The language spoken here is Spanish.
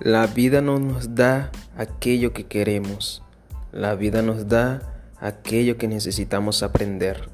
La vida no nos da aquello que queremos, la vida nos da aquello que necesitamos aprender.